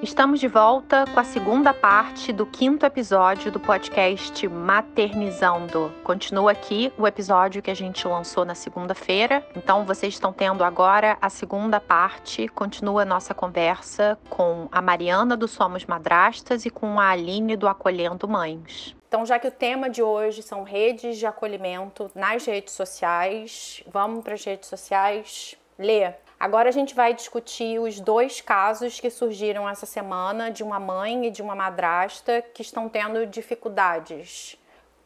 Estamos de volta com a segunda parte do quinto episódio do podcast Maternizando. Continua aqui o episódio que a gente lançou na segunda-feira. Então, vocês estão tendo agora a segunda parte. Continua a nossa conversa com a Mariana do Somos Madrastas e com a Aline do Acolhendo Mães. Então, já que o tema de hoje são redes de acolhimento nas redes sociais, vamos para as redes sociais. Lê, Agora a gente vai discutir os dois casos que surgiram essa semana de uma mãe e de uma madrasta que estão tendo dificuldades.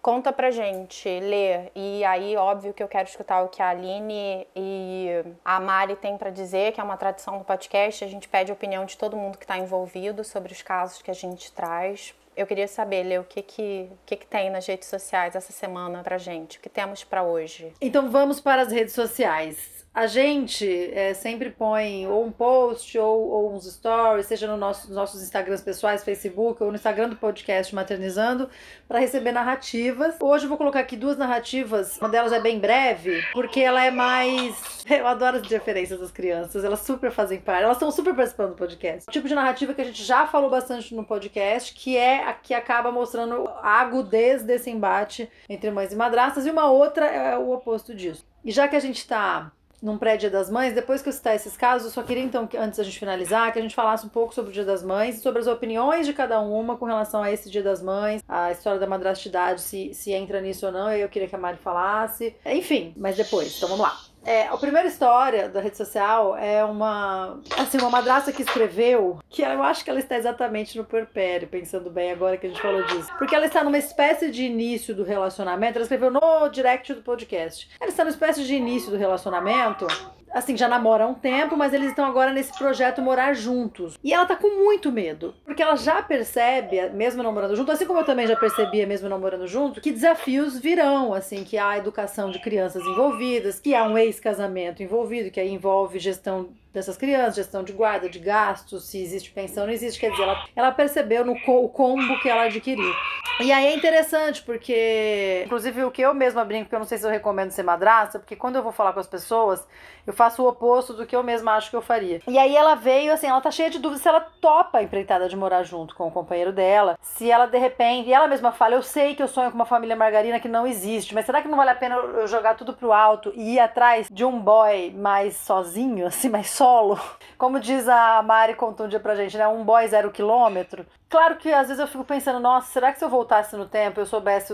Conta pra gente, Lê. E aí, óbvio que eu quero escutar o que a Aline e a Mari têm para dizer, que é uma tradição do podcast. A gente pede a opinião de todo mundo que está envolvido sobre os casos que a gente traz. Eu queria saber, Lê, o que que, que que tem nas redes sociais essa semana pra gente? O que temos para hoje? Então vamos para as redes sociais. A gente é, sempre põe ou um post ou, ou uns stories, seja no nosso, nos nossos Instagrams pessoais, Facebook ou no Instagram do podcast Maternizando, para receber narrativas. Hoje eu vou colocar aqui duas narrativas. Uma delas é bem breve, porque ela é mais. Eu adoro as referências das crianças, elas super fazem parte, elas estão super participando do podcast. O tipo de narrativa que a gente já falou bastante no podcast, que é a que acaba mostrando a agudez desse embate entre mães e madrastas, e uma outra é o oposto disso. E já que a gente está num pré-Dia das Mães, depois que eu citar esses casos, eu só queria então, que, antes da gente finalizar, que a gente falasse um pouco sobre o Dia das Mães, sobre as opiniões de cada uma com relação a esse Dia das Mães, a história da madrastidade, se, se entra nisso ou não, eu queria que a Mari falasse. Enfim, mas depois, então vamos lá. É, a primeira história da rede social é uma, assim, uma madrasta que escreveu, que eu acho que ela está exatamente no perpério, pensando bem agora que a gente falou disso. Porque ela está numa espécie de início do relacionamento, ela escreveu no direct do podcast. Ela está numa espécie de início do relacionamento assim, já namora há um tempo, mas eles estão agora nesse projeto morar juntos. E ela tá com muito medo, porque ela já percebe, mesmo namorando junto, assim como eu também já percebia, mesmo namorando junto, que desafios virão, assim, que há educação de crianças envolvidas, que há um ex-casamento envolvido, que aí envolve gestão dessas crianças, gestão de guarda, de gastos, se existe pensão, não existe. Quer dizer, ela, ela percebeu no co, o combo que ela adquiriu. E aí é interessante, porque, inclusive, o que eu mesma brinco, porque eu não sei se eu recomendo ser madrasta, porque quando eu vou falar com as pessoas, eu faço o oposto do que eu mesma acho que eu faria. E aí ela veio, assim, ela tá cheia de dúvidas se ela topa a empreitada de morar junto com o companheiro dela, se ela de repente, e ela mesma fala, eu sei que eu sonho com uma família margarina que não existe, mas será que não vale a pena eu jogar tudo pro alto e ir atrás de um boy mais sozinho, assim, mais solo. Como diz a Mari contou um dia pra gente, né? Um boy zero quilômetro. Claro que às vezes eu fico pensando, nossa, será que se eu voltasse no tempo eu soubesse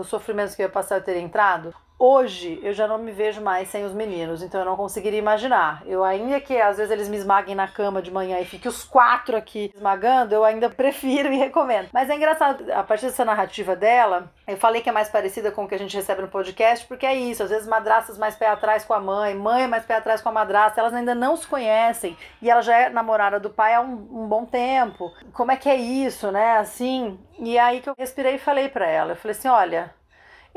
os sofrimentos que eu ia passar eu teria entrado? Hoje eu já não me vejo mais sem os meninos, então eu não conseguiria imaginar. Eu ainda que às vezes eles me esmaguem na cama de manhã e fiquem os quatro aqui esmagando, eu ainda prefiro e recomendo. Mas é engraçado, a partir dessa narrativa dela, eu falei que é mais parecida com o que a gente recebe no podcast, porque é isso, às vezes madrastas mais pé atrás com a mãe, mãe mais pé atrás com a madrasta, elas ainda não se conhecem e ela já é namorada do pai há um, um bom tempo. Como é que é isso, né? Assim, e aí que eu respirei e falei para ela, eu falei assim, olha,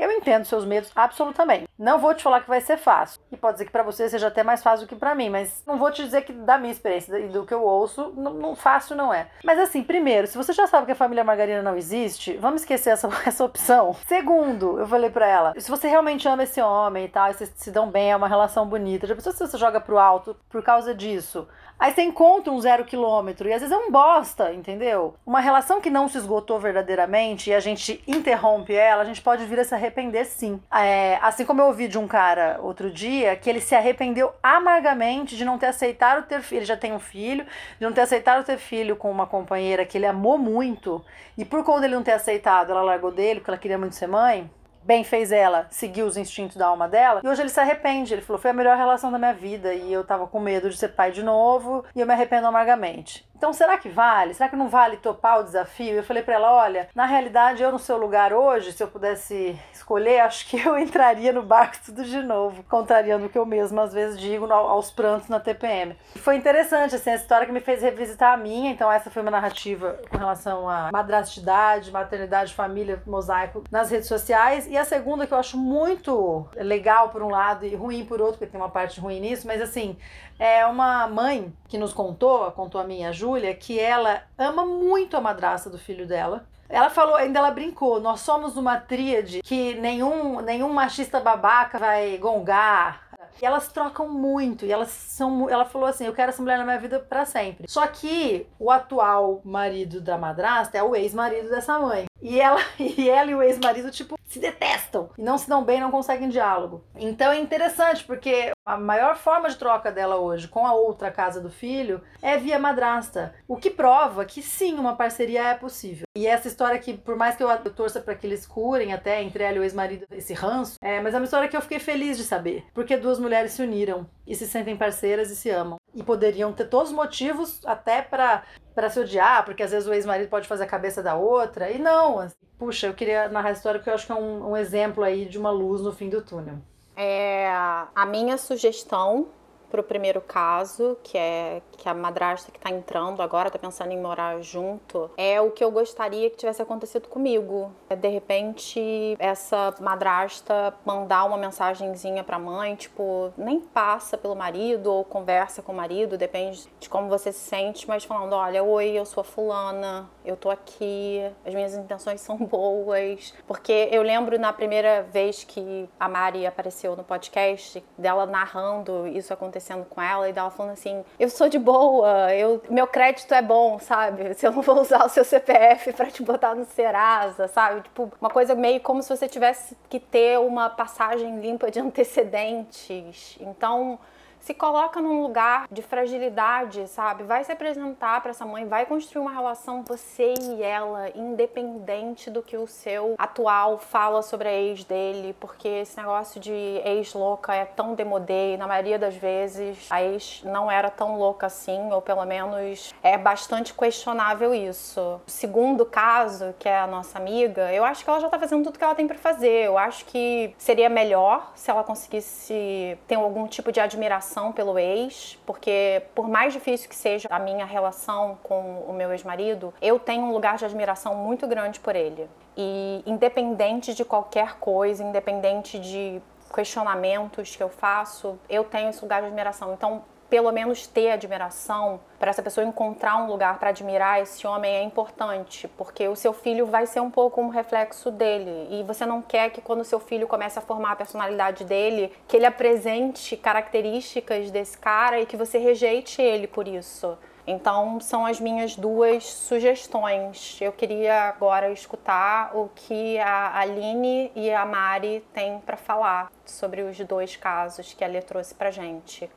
eu entendo seus medos absolutamente. Não vou te falar que vai ser fácil. E pode ser que para você seja até mais fácil do que para mim, mas não vou te dizer que da minha experiência e do que eu ouço, não, não, fácil não é. Mas assim, primeiro, se você já sabe que a família margarina não existe, vamos esquecer essa, essa opção. Segundo, eu falei para ela, se você realmente ama esse homem e tal, e vocês se dão bem, é uma relação bonita, já pensou se você joga pro alto por causa disso? Aí você encontra um zero quilômetro e às vezes é um bosta, entendeu? Uma relação que não se esgotou verdadeiramente e a gente interrompe ela, a gente pode vir a se arrepender sim. É, assim como eu ouvi de um cara outro dia que ele se arrependeu amargamente de não ter aceitado ter filho. Ele já tem um filho, de não ter aceitado ter filho com uma companheira que ele amou muito e por conta dele não ter aceitado, ela largou dele porque ela queria muito ser mãe bem fez ela seguir os instintos da alma dela. E hoje ele se arrepende. Ele falou: foi a melhor relação da minha vida e eu tava com medo de ser pai de novo e eu me arrependo amargamente. Então, será que vale? Será que não vale topar o desafio? Eu falei para ela: olha, na realidade, eu no seu lugar hoje, se eu pudesse escolher, acho que eu entraria no barco tudo de novo, contrariando o que eu mesmo às vezes digo aos prantos na TPM. Foi interessante, assim, a história que me fez revisitar a minha. Então, essa foi uma narrativa com relação a madrastidade, maternidade, família, mosaico nas redes sociais. E a segunda, que eu acho muito legal por um lado e ruim por outro, porque tem uma parte ruim nisso, mas assim, é uma mãe que nos contou, contou a minha, a Júlia, que ela ama muito a madrasta do filho dela. Ela falou, ainda ela brincou, nós somos uma tríade que nenhum, nenhum machista babaca vai gongar. e elas trocam muito, e elas são. Ela falou assim: eu quero essa mulher na minha vida para sempre. Só que o atual marido da madrasta é o ex-marido dessa mãe. E ela, e ela e o ex-marido, tipo, se detestam. E não se dão bem, não conseguem diálogo. Então é interessante, porque a maior forma de troca dela hoje com a outra casa do filho é via madrasta. O que prova que sim, uma parceria é possível. E essa história que, por mais que eu torça para que eles curem até entre ela e o ex-marido esse ranço, é, mas é uma história que eu fiquei feliz de saber. Porque duas mulheres se uniram e se sentem parceiras e se amam. E poderiam ter todos os motivos até para para se odiar, porque às vezes o ex-marido pode fazer a cabeça da outra. E não, assim, puxa, eu queria narrar a história porque eu acho que é um, um exemplo aí de uma luz no fim do túnel. É, a minha sugestão para o primeiro caso, que é que a madrasta que está entrando agora, está pensando em morar junto, é o que eu gostaria que tivesse acontecido comigo. É, de repente, essa madrasta mandar uma mensagenzinha para a mãe, tipo, nem passa pelo marido ou conversa com o marido, depende de como você se sente, mas falando: olha, oi, eu sou a fulana, eu tô aqui, as minhas intenções são boas. Porque eu lembro na primeira vez que a Mari apareceu no podcast, dela narrando isso acontecendo com ela e dela falando assim: eu sou de boa, eu, meu crédito é bom, sabe? Se eu não vou usar o seu CPF para te botar no Serasa, sabe? Tipo, uma coisa meio como se você tivesse que ter uma passagem limpa de antecedentes. Então, se coloca num lugar de fragilidade, sabe? Vai se apresentar para essa mãe, vai construir uma relação você e ela, independente do que o seu atual fala sobre a ex dele, porque esse negócio de ex louca é tão demodê e na maioria das vezes a ex não era tão louca assim, ou pelo menos é bastante questionável isso. O segundo caso, que é a nossa amiga, eu acho que ela já tá fazendo tudo que ela tem para fazer. Eu acho que seria melhor se ela conseguisse ter algum tipo de admiração pelo ex, porque por mais difícil que seja a minha relação com o meu ex-marido, eu tenho um lugar de admiração muito grande por ele. E independente de qualquer coisa, independente de questionamentos que eu faço, eu tenho esse lugar de admiração. Então, pelo menos ter admiração, para essa pessoa encontrar um lugar para admirar esse homem é importante, porque o seu filho vai ser um pouco um reflexo dele. E você não quer que quando o seu filho comece a formar a personalidade dele, que ele apresente características desse cara e que você rejeite ele por isso. Então, são as minhas duas sugestões. Eu queria agora escutar o que a Aline e a Mari têm para falar sobre os dois casos que a Lê trouxe para gente.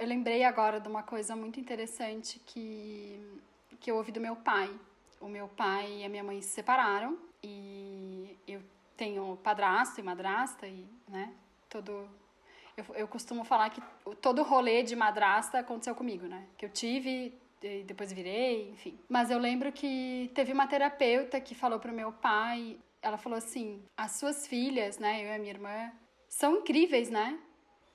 Eu lembrei agora de uma coisa muito interessante que, que eu ouvi do meu pai. O meu pai e a minha mãe se separaram e eu tenho padrasto e madrasta e, né, todo... Eu, eu costumo falar que todo rolê de madrasta aconteceu comigo, né? Que eu tive, depois virei, enfim. Mas eu lembro que teve uma terapeuta que falou pro meu pai, ela falou assim: "As suas filhas, né, eu e a minha irmã, são incríveis, né?"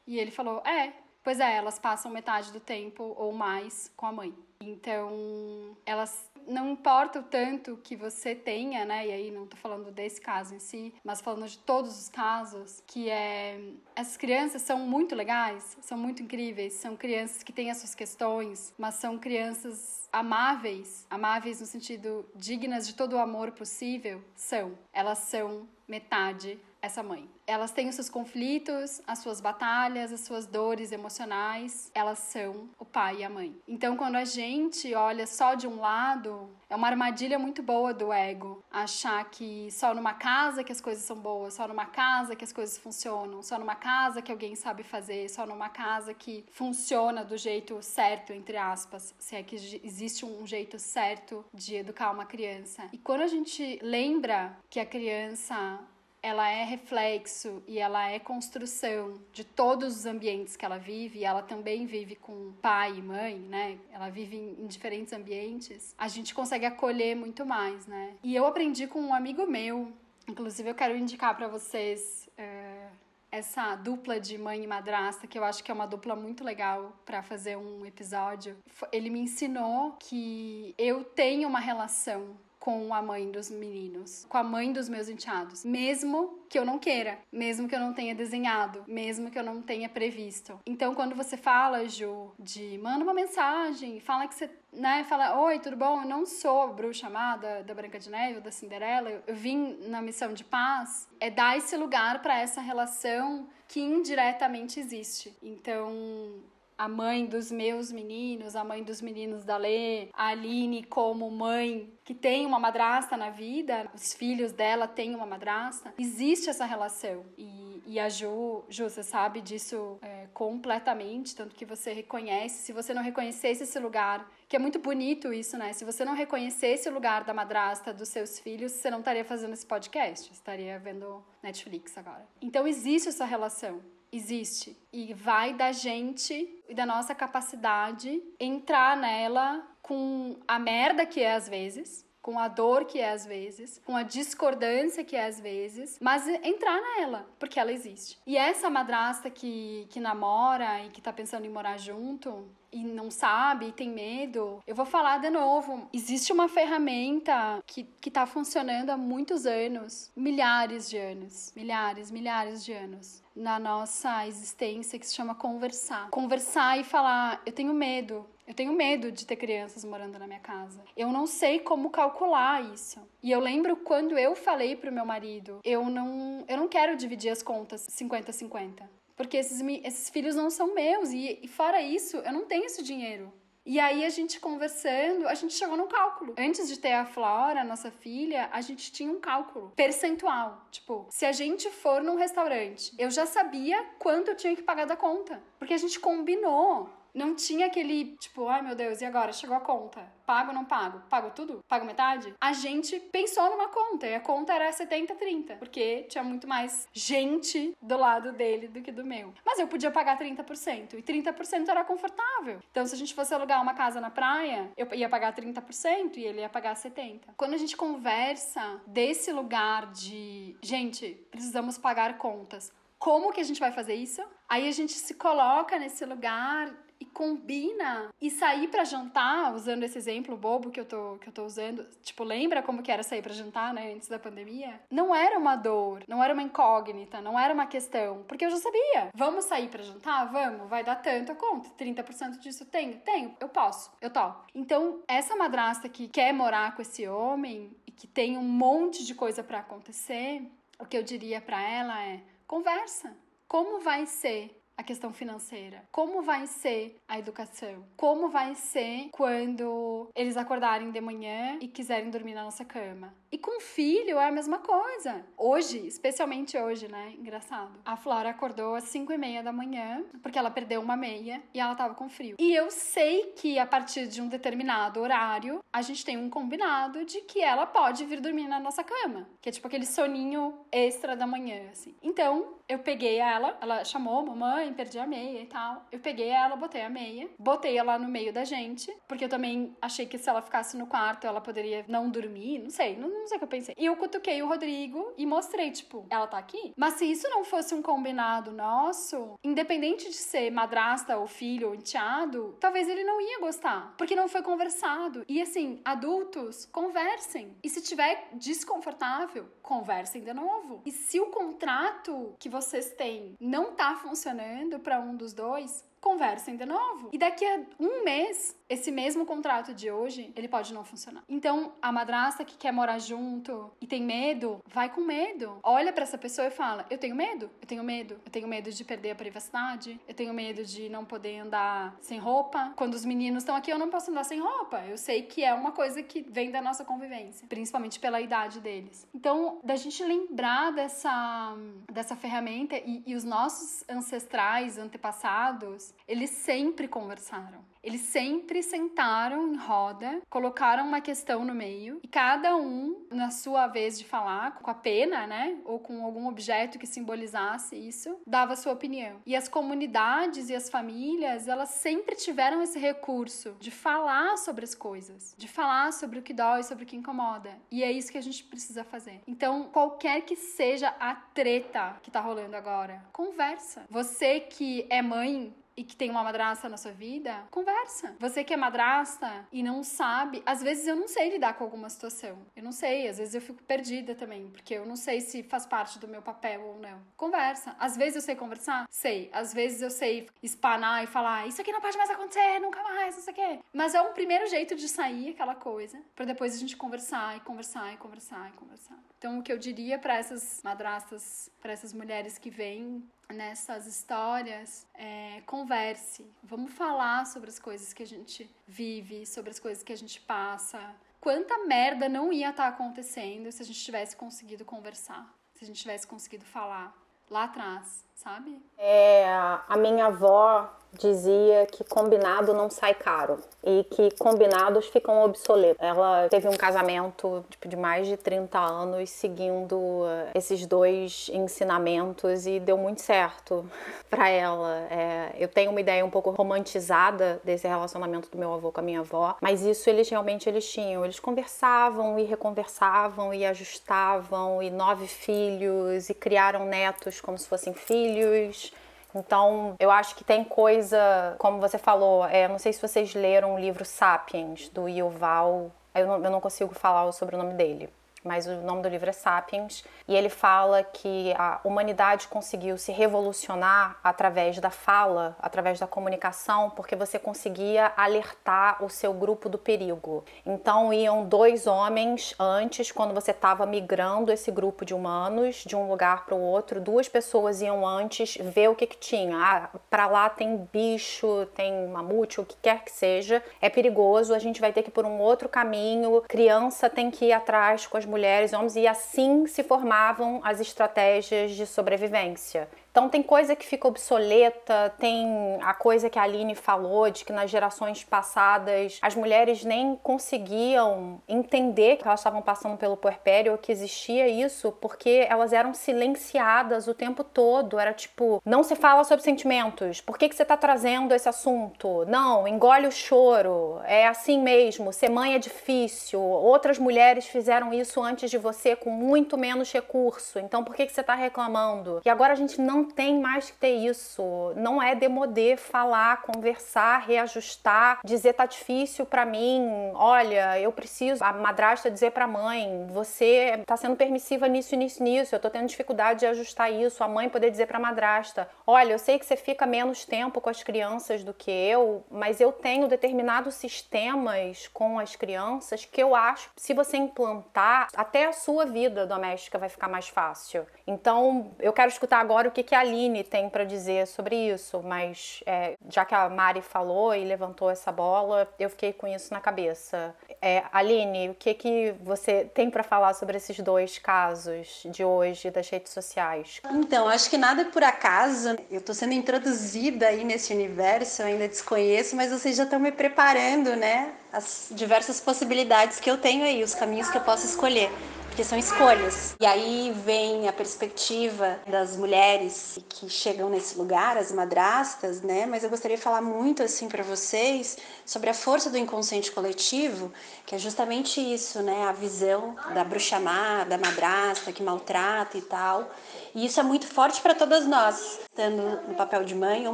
E ele falou: "É, Pois é, elas passam metade do tempo ou mais com a mãe. Então, elas não importa o tanto que você tenha, né? E aí não tô falando desse caso em si, mas falando de todos os casos, que é essas crianças são muito legais, são muito incríveis, são crianças que têm as suas questões, mas são crianças amáveis, amáveis no sentido dignas de todo o amor possível, são. Elas são metade essa mãe. Elas têm os seus conflitos, as suas batalhas, as suas dores emocionais. Elas são o pai e a mãe. Então, quando a gente olha só de um lado, é uma armadilha muito boa do ego. Achar que só numa casa que as coisas são boas, só numa casa que as coisas funcionam, só numa casa que alguém sabe fazer, só numa casa que funciona do jeito certo, entre aspas, se é que existe um jeito certo de educar uma criança. E quando a gente lembra que a criança ela é reflexo e ela é construção de todos os ambientes que ela vive, e ela também vive com pai e mãe, né? Ela vive em, diferentes ambientes, a gente consegue acolher muito mais, né? E eu aprendi com um amigo meu, inclusive eu quero indicar para vocês. É, essa dupla de mãe e madrasta, que eu acho que é uma dupla muito legal para fazer um episódio. Ele me ensinou que eu tenho uma relação com a mãe dos meninos, com a mãe dos meus enteados, mesmo que eu não queira, mesmo que eu não tenha desenhado, mesmo que eu não tenha previsto. Então, quando você fala, Ju, de manda uma mensagem, fala que você, né, fala, oi, tudo bom? Eu não sou bruxa amada da Branca de Neve ou da Cinderela, eu vim na missão de paz, é dar esse lugar para essa relação que indiretamente existe. Então, a mãe dos meus meninos, a mãe dos meninos da Lê, a Aline como mãe que tem uma madrasta na vida, os filhos dela têm uma madrasta, existe essa relação. E, e a Ju, Ju, você sabe disso é, completamente, tanto que você reconhece. Se você não reconhecesse esse lugar, que é muito bonito isso, né? Se você não reconhecesse o lugar da madrasta dos seus filhos, você não estaria fazendo esse podcast, estaria vendo Netflix agora. Então existe essa relação existe e vai da gente e da nossa capacidade entrar nela com a merda que é às vezes, com a dor que é às vezes, com a discordância que é às vezes, mas entrar nela, porque ela existe. E essa madrasta que, que namora e que tá pensando em morar junto, e não sabe e tem medo, eu vou falar de novo. Existe uma ferramenta que, que tá funcionando há muitos anos, milhares de anos, milhares, milhares de anos na nossa existência que se chama conversar. Conversar e falar, eu tenho medo, eu tenho medo de ter crianças morando na minha casa. Eu não sei como calcular isso. E eu lembro quando eu falei pro meu marido, eu não, eu não quero dividir as contas 50-50. Porque esses, esses filhos não são meus. E, e fora isso, eu não tenho esse dinheiro. E aí a gente conversando, a gente chegou num cálculo. Antes de ter a Flora, nossa filha, a gente tinha um cálculo percentual. Tipo, se a gente for num restaurante, eu já sabia quanto eu tinha que pagar da conta, porque a gente combinou não tinha aquele, tipo, ai meu Deus, e agora? Chegou a conta. Pago ou não pago? Pago tudo? Pago metade? A gente pensou numa conta e a conta era 70-30, porque tinha muito mais gente do lado dele do que do meu. Mas eu podia pagar 30% e 30% era confortável. Então, se a gente fosse alugar uma casa na praia, eu ia pagar 30% e ele ia pagar 70%. Quando a gente conversa desse lugar de, gente, precisamos pagar contas. Como que a gente vai fazer isso? Aí a gente se coloca nesse lugar e combina e sair para jantar, usando esse exemplo bobo que eu tô que eu tô usando, tipo, lembra como que era sair para jantar, né, antes da pandemia? Não era uma dor, não era uma incógnita, não era uma questão, porque eu já sabia. Vamos sair para jantar? Vamos, vai dar tanto a conta. 30% disso tenho? Tenho, eu posso, eu topo. Então, essa madrasta que quer morar com esse homem e que tem um monte de coisa para acontecer, o que eu diria para ela é: conversa. Como vai ser a questão financeira? Como vai ser a educação? Como vai ser quando eles acordarem de manhã e quiserem dormir na nossa cama? E com filho é a mesma coisa. Hoje, especialmente hoje, né? Engraçado. A Flora acordou às 5 e meia da manhã, porque ela perdeu uma meia e ela tava com frio. E eu sei que a partir de um determinado horário, a gente tem um combinado de que ela pode vir dormir na nossa cama. Que é tipo aquele soninho extra da manhã, assim. Então, eu peguei ela, ela chamou, mamãe, perdi a meia e tal. Eu peguei ela, botei a meia, botei ela no meio da gente, porque eu também achei que se ela ficasse no quarto, ela poderia não dormir, não sei, não, não sei o que eu pensei. E eu cutuquei o Rodrigo e mostrei, tipo, ela tá aqui? Mas se isso não fosse um combinado nosso, independente de ser madrasta ou filho ou enteado, talvez ele não ia gostar, porque não foi conversado. E assim, adultos, conversem. E se tiver desconfortável, conversem de novo. E se o contrato que vocês têm não tá funcionando para um dos dois, conversem de novo. E daqui a um mês, esse mesmo contrato de hoje, ele pode não funcionar. Então, a madrasta que quer morar junto e tem medo, vai com medo. Olha para essa pessoa e fala: Eu tenho medo, eu tenho medo, eu tenho medo de perder a privacidade, eu tenho medo de não poder andar sem roupa. Quando os meninos estão aqui, eu não posso andar sem roupa. Eu sei que é uma coisa que vem da nossa convivência, principalmente pela idade deles. Então, da gente lembrar dessa, dessa ferramenta e, e os nossos ancestrais, antepassados, eles sempre conversaram. Eles sempre sentaram em roda, colocaram uma questão no meio e cada um, na sua vez de falar, com a pena, né, ou com algum objeto que simbolizasse isso, dava sua opinião. E as comunidades e as famílias, elas sempre tiveram esse recurso de falar sobre as coisas, de falar sobre o que dói, sobre o que incomoda. E é isso que a gente precisa fazer. Então, qualquer que seja a treta que tá rolando agora, conversa. Você que é mãe e que tem uma madrasta na sua vida, conversa. Você que é madrasta e não sabe, às vezes eu não sei lidar com alguma situação. Eu não sei, às vezes eu fico perdida também, porque eu não sei se faz parte do meu papel ou não. Conversa. Às vezes eu sei conversar? Sei. Às vezes eu sei espanar e falar, isso aqui não pode mais acontecer, nunca mais, não sei o quê. Mas é um primeiro jeito de sair aquela coisa, para depois a gente conversar e conversar e conversar e conversar. Então, o que eu diria para essas madrastas, para essas mulheres que vêm nessas histórias, é, converse. Vamos falar sobre as coisas que a gente vive, sobre as coisas que a gente passa. Quanta merda não ia estar tá acontecendo se a gente tivesse conseguido conversar, se a gente tivesse conseguido falar lá atrás, sabe? É, a minha avó dizia que combinado não sai caro e que combinados ficam obsoletos. Ela teve um casamento tipo, de mais de 30 anos seguindo eh, esses dois ensinamentos e deu muito certo para ela. É, eu tenho uma ideia um pouco romantizada desse relacionamento do meu avô com a minha avó, mas isso eles realmente eles tinham. Eles conversavam e reconversavam e ajustavam e nove filhos e criaram netos como se fossem filhos então, eu acho que tem coisa, como você falou, é, não sei se vocês leram o livro Sapiens, do Yuval, eu não, eu não consigo falar o sobrenome dele mas o nome do livro é Sapiens, e ele fala que a humanidade conseguiu se revolucionar através da fala, através da comunicação, porque você conseguia alertar o seu grupo do perigo. Então iam dois homens antes, quando você estava migrando esse grupo de humanos de um lugar para o outro, duas pessoas iam antes ver o que, que tinha. Ah, para lá tem bicho, tem mamute, o que quer que seja, é perigoso, a gente vai ter que ir por um outro caminho, criança tem que ir atrás com as mulheres homens, e assim se formavam as estratégias de sobrevivência. Então tem coisa que fica obsoleta, tem a coisa que a Aline falou de que nas gerações passadas as mulheres nem conseguiam entender que elas estavam passando pelo puerpério ou que existia isso, porque elas eram silenciadas o tempo todo. Era tipo, não se fala sobre sentimentos. Por que, que você está trazendo esse assunto? Não, engole o choro. É assim mesmo. Ser mãe é difícil. Outras mulheres fizeram isso antes de você com muito menos recurso. Então por que, que você está reclamando? E agora a gente não não tem mais que ter isso. Não é demoder falar, conversar, reajustar, dizer tá difícil para mim. Olha, eu preciso. A madrasta dizer para a mãe, você tá sendo permissiva nisso, nisso, nisso. Eu tô tendo dificuldade de ajustar isso. A mãe poder dizer para a madrasta, olha, eu sei que você fica menos tempo com as crianças do que eu, mas eu tenho determinados sistemas com as crianças que eu acho se você implantar, até a sua vida doméstica vai ficar mais fácil. Então, eu quero escutar agora o que, que a Aline tem para dizer sobre isso, mas é, já que a Mari falou e levantou essa bola, eu fiquei com isso na cabeça. É, Aline, o que, que você tem para falar sobre esses dois casos de hoje das redes sociais? Então, acho que nada é por acaso. Eu estou sendo introduzida aí nesse universo, eu ainda desconheço, mas vocês já estão me preparando, né? As diversas possibilidades que eu tenho aí, os caminhos que eu posso escolher porque são escolhas. E aí vem a perspectiva das mulheres que chegam nesse lugar, as madrastas, né? Mas eu gostaria de falar muito assim para vocês sobre a força do inconsciente coletivo, que é justamente isso, né? A visão da bruxa má, da madrasta que maltrata e tal. E isso é muito forte para todas nós, estando no papel de mãe ou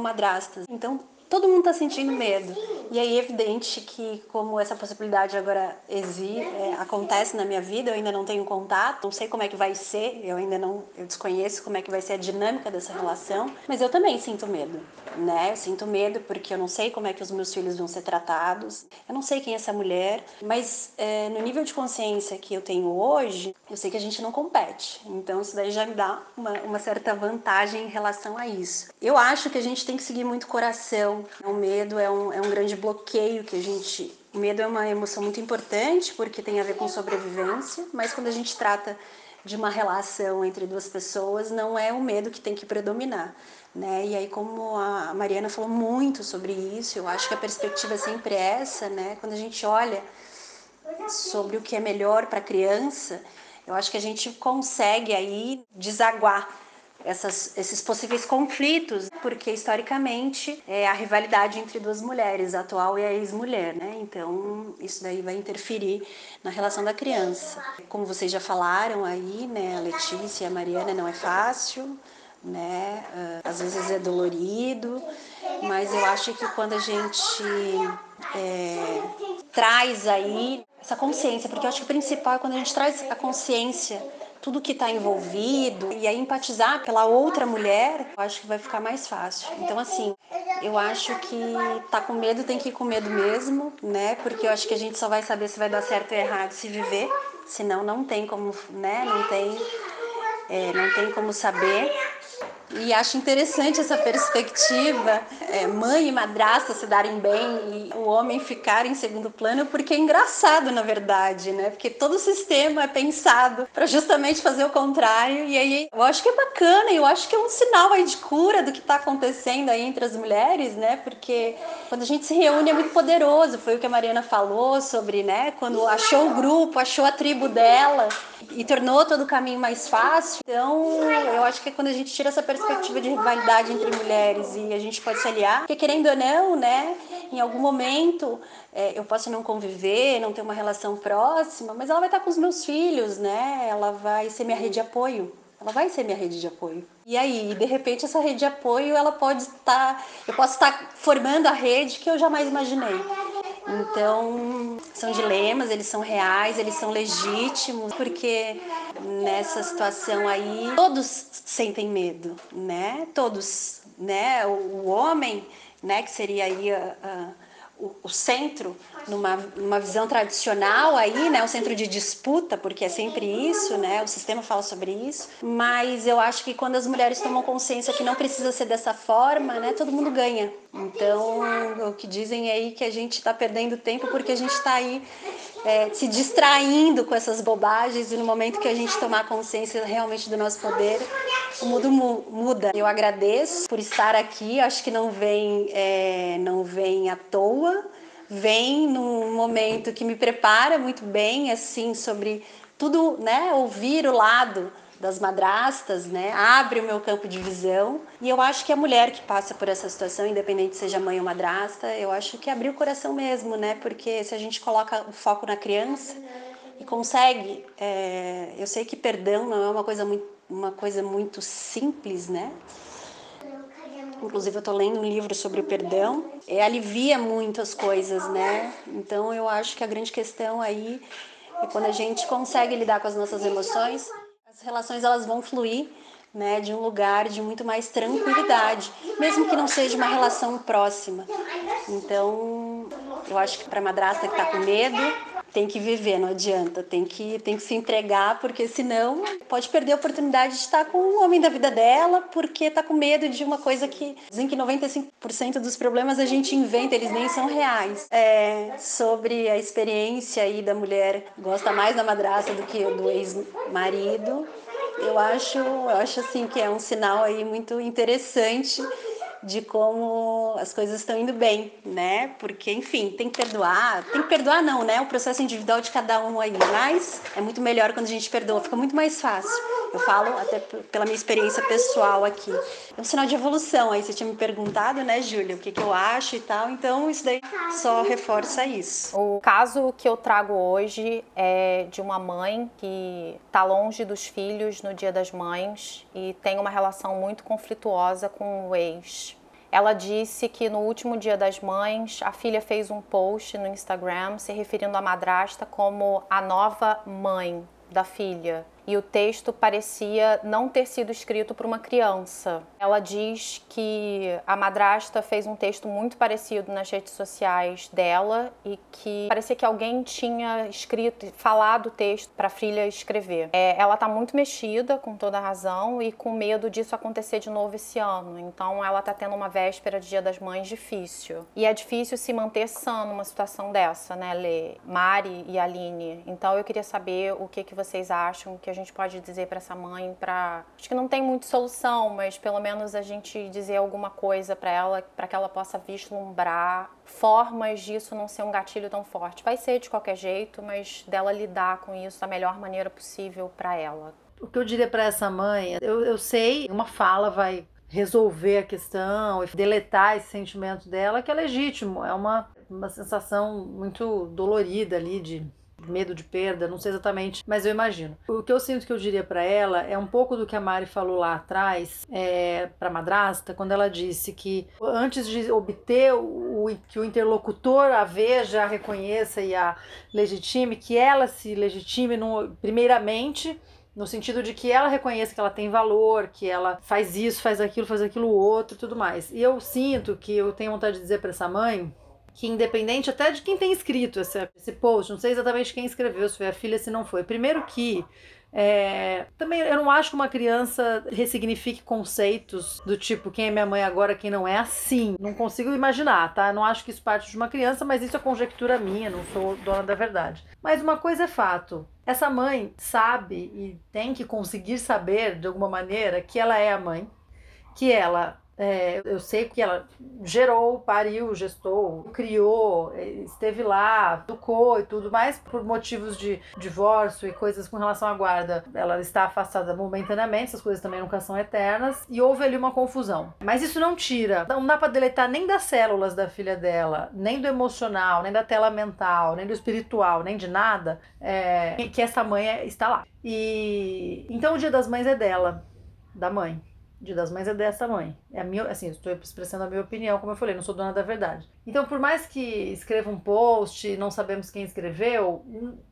madrasta. Então, todo mundo está sentindo medo. E aí é evidente que, como essa possibilidade agora existe, é, acontece na minha vida, eu ainda não tenho contato, não sei como é que vai ser, eu ainda não, eu desconheço como é que vai ser a dinâmica dessa relação, mas eu também sinto medo, né? Eu sinto medo porque eu não sei como é que os meus filhos vão ser tratados, eu não sei quem é essa mulher, mas é, no nível de consciência que eu tenho hoje, eu sei que a gente não compete. Então isso daí já me dá uma, uma certa vantagem em relação a isso. Eu acho que a gente tem que seguir muito coração o medo é um, é um grande bloqueio que a gente. O medo é uma emoção muito importante porque tem a ver com sobrevivência, mas quando a gente trata de uma relação entre duas pessoas, não é o medo que tem que predominar. Né? E aí, como a Mariana falou muito sobre isso, eu acho que a perspectiva é sempre essa, né? Quando a gente olha sobre o que é melhor para a criança, eu acho que a gente consegue aí desaguar essas, esses possíveis conflitos, porque historicamente é a rivalidade entre duas mulheres, a atual e a ex-mulher, né? Então isso daí vai interferir na relação da criança. Como vocês já falaram aí, né? A Letícia e a Mariana não é fácil, né? Uh, às vezes é dolorido, mas eu acho que quando a gente é, traz aí essa consciência, porque eu acho que o principal é quando a gente traz a consciência tudo que está envolvido e aí empatizar pela outra mulher, eu acho que vai ficar mais fácil. Então, assim, eu acho que tá com medo tem que ir com medo mesmo, né? Porque eu acho que a gente só vai saber se vai dar certo ou errado se viver, senão não tem como, né? Não tem, é, não tem como saber. E acho interessante essa perspectiva, é, mãe e madrasta se darem bem e o homem ficar em segundo plano, porque é engraçado, na verdade, né? Porque todo o sistema é pensado para justamente fazer o contrário. E aí eu acho que é bacana, eu acho que é um sinal aí de cura do que está acontecendo aí entre as mulheres, né? Porque quando a gente se reúne é muito poderoso. Foi o que a Mariana falou sobre, né? Quando achou o grupo, achou a tribo dela e tornou todo o caminho mais fácil. Então, eu acho que é quando a gente tira essa perspectiva de rivalidade entre mulheres e a gente pode se aliar, porque querendo ou não, né, em algum momento é, eu posso não conviver, não ter uma relação próxima, mas ela vai estar com os meus filhos, né? Ela vai ser minha rede de apoio. Ela vai ser minha rede de apoio. E aí, de repente, essa rede de apoio, ela pode estar, eu posso estar formando a rede que eu jamais imaginei. Então, são dilemas, eles são reais, eles são legítimos, porque nessa situação aí todos sentem medo, né? Todos, né? O, o homem, né, que seria aí a, a o, o centro, numa, numa visão tradicional aí, né, o centro de disputa, porque é sempre isso, né, o sistema fala sobre isso, mas eu acho que quando as mulheres tomam consciência que não precisa ser dessa forma, né, todo mundo ganha. Então, o que dizem aí que a gente está perdendo tempo porque a gente está aí é, se distraindo com essas bobagens e no momento que a gente tomar consciência realmente do nosso poder, o mundo muda. Eu agradeço por estar aqui, acho que não vem, é, não vem à toa, vem num momento que me prepara muito bem, assim, sobre tudo, né, ouvir o lado das madrastas, né? Abre o meu campo de visão. E eu acho que a mulher que passa por essa situação, independente seja mãe ou madrasta, eu acho que abriu o coração mesmo, né? Porque se a gente coloca o foco na criança e consegue, é... eu sei que perdão não é uma coisa muito, uma coisa muito simples, né? Inclusive eu estou lendo um livro sobre o perdão. É, alivia muito as coisas, né? Então eu acho que a grande questão aí é quando a gente consegue lidar com as nossas emoções as relações elas vão fluir né, de um lugar de muito mais tranquilidade, mesmo que não seja uma relação próxima. Então, eu acho que para madrasta que está com medo, tem que viver, não adianta, tem que, tem que se entregar, porque senão pode perder a oportunidade de estar com o homem da vida dela, porque está com medo de uma coisa que dizem que 95% dos problemas a gente inventa, eles nem são reais. É, sobre a experiência aí da mulher gosta mais da madrasta do que do ex-marido, eu acho, eu acho assim que é um sinal aí muito interessante de como as coisas estão indo bem, né? Porque, enfim, tem que perdoar. Tem que perdoar, não, né? O processo individual de cada um aí. Mas é muito melhor quando a gente perdoa, fica muito mais fácil. Eu falo até pela minha experiência pessoal aqui. É um sinal de evolução. Aí você tinha me perguntado, né, Júlia, o que, que eu acho e tal. Então, isso daí só reforça isso. O caso que eu trago hoje é de uma mãe que está longe dos filhos no Dia das Mães e tem uma relação muito conflituosa com o ex. Ela disse que no último dia das mães, a filha fez um post no Instagram se referindo à madrasta como a nova mãe da filha e o texto parecia não ter sido escrito por uma criança. Ela diz que a madrasta fez um texto muito parecido nas redes sociais dela e que parecia que alguém tinha escrito, falado o texto para a filha escrever. É, ela está muito mexida, com toda razão, e com medo disso acontecer de novo esse ano. Então ela está tendo uma véspera de Dia das Mães difícil. E é difícil se manter sã numa situação dessa, né, Lê? Mari e Aline. Então eu queria saber o que, que vocês acham que a gente pode dizer para essa mãe para acho que não tem muita solução, mas pelo menos a gente dizer alguma coisa para ela para que ela possa vislumbrar formas disso não ser um gatilho tão forte. Vai ser de qualquer jeito, mas dela lidar com isso da melhor maneira possível para ela. O que eu diria para essa mãe, eu, eu sei, uma fala vai resolver a questão e deletar esse sentimento dela, que é legítimo, é uma, uma sensação muito dolorida ali de medo de perda, não sei exatamente, mas eu imagino. O que eu sinto que eu diria para ela é um pouco do que a Mari falou lá atrás, é, para madrasta, quando ela disse que antes de obter o, que o interlocutor a veja, a reconheça e a legitime, que ela se legitime no, primeiramente no sentido de que ela reconheça que ela tem valor, que ela faz isso, faz aquilo, faz aquilo outro, tudo mais. E eu sinto que eu tenho vontade de dizer para essa mãe que independente até de quem tem escrito esse, esse post, não sei exatamente quem escreveu, se foi a filha, se não foi. Primeiro que é, também eu não acho que uma criança ressignifique conceitos do tipo quem é minha mãe agora, quem não é assim. Não consigo imaginar, tá? Não acho que isso parte de uma criança, mas isso é conjectura minha, não sou dona da verdade. Mas uma coisa é fato: essa mãe sabe e tem que conseguir saber de alguma maneira que ela é a mãe, que ela é, eu sei que ela gerou, pariu, gestou, criou, esteve lá, educou e tudo mais, por motivos de divórcio e coisas com relação à guarda. Ela está afastada momentaneamente, essas coisas também nunca são eternas, e houve ali uma confusão. Mas isso não tira, não dá para deletar nem das células da filha dela, nem do emocional, nem da tela mental, nem do espiritual, nem de nada, é, que essa mãe está lá. E então o Dia das Mães é dela, da mãe. Dia das Mães é dessa mãe. É a minha, assim, estou expressando a minha opinião, como eu falei, não sou dona da verdade. Então, por mais que escreva um post, não sabemos quem escreveu,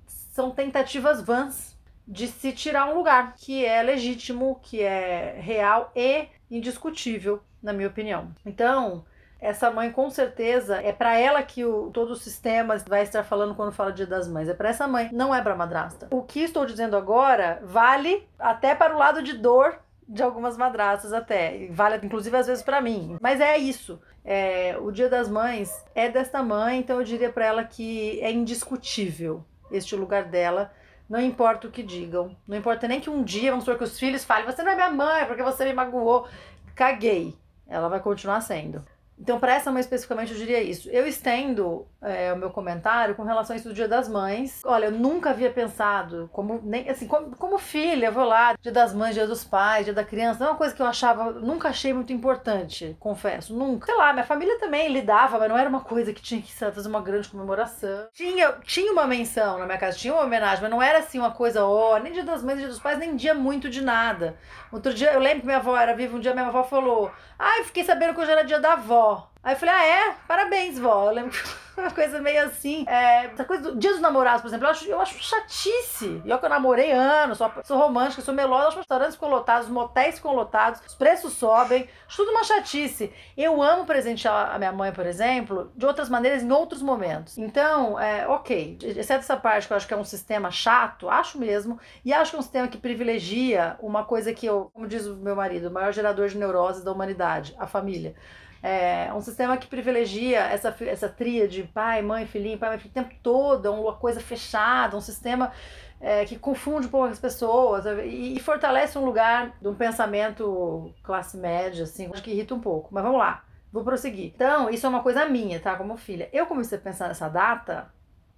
são tentativas vãs de se tirar um lugar que é legítimo, que é real e indiscutível, na minha opinião. Então, essa mãe com certeza é para ela que o, todo o sistema vai estar falando quando fala Dia das Mães. É para essa mãe, não é para madrasta. O que estou dizendo agora vale até para o lado de dor de algumas madrastas até. Vale, inclusive, às vezes para mim. Mas é isso. É, o Dia das Mães é desta mãe, então eu diria para ela que é indiscutível este lugar dela. Não importa o que digam. Não importa nem que um dia, vamos supor que os filhos falem, você não é minha mãe porque você me magoou. Caguei. Ela vai continuar sendo. Então, para essa mãe especificamente, eu diria isso. Eu estendo é, o meu comentário com relação a isso do Dia das Mães. Olha, eu nunca havia pensado, como nem assim, como, como filha, eu vou lá, Dia das Mães, Dia dos Pais, Dia da Criança, não é uma coisa que eu achava, nunca achei muito importante, confesso, nunca. Sei lá, minha família também lidava, mas não era uma coisa que tinha que fazer uma grande comemoração. Tinha, tinha uma menção na minha casa, tinha uma homenagem, mas não era assim uma coisa, ó, oh, nem Dia das Mães, Dia dos Pais, nem dia muito de nada. Outro dia, eu lembro que minha avó era viva, um dia minha avó falou, ai, ah, fiquei sabendo que hoje era dia da avó. Aí eu falei, ah, é? Parabéns, vó. Eu lembro que uma coisa meio assim. É, essa coisa do Dia dos Namorados, por exemplo, eu acho, eu acho chatice. E eu que eu namorei anos, sou, sou romântica, sou melosa, os restaurantes ficam lotados, os motéis ficam lotados, os preços sobem, tudo uma chatice. Eu amo presentear a minha mãe, por exemplo, de outras maneiras, em outros momentos. Então, é, ok. Exceto essa parte que eu acho que é um sistema chato, acho mesmo, e acho que é um sistema que privilegia uma coisa que eu, como diz o meu marido, o maior gerador de neuroses da humanidade, a família. É um sistema que privilegia essa, essa tríade pai, mãe, filhinho, pai, mãe, filhinho, o tempo todo, é uma coisa fechada, um sistema é, que confunde um pouco as pessoas e, e, fortalece um lugar de um pensamento classe média, assim, acho que irrita um pouco. Mas vamos lá, vou prosseguir. Então, isso é uma coisa minha, tá? Como filha. Eu comecei a pensar nessa data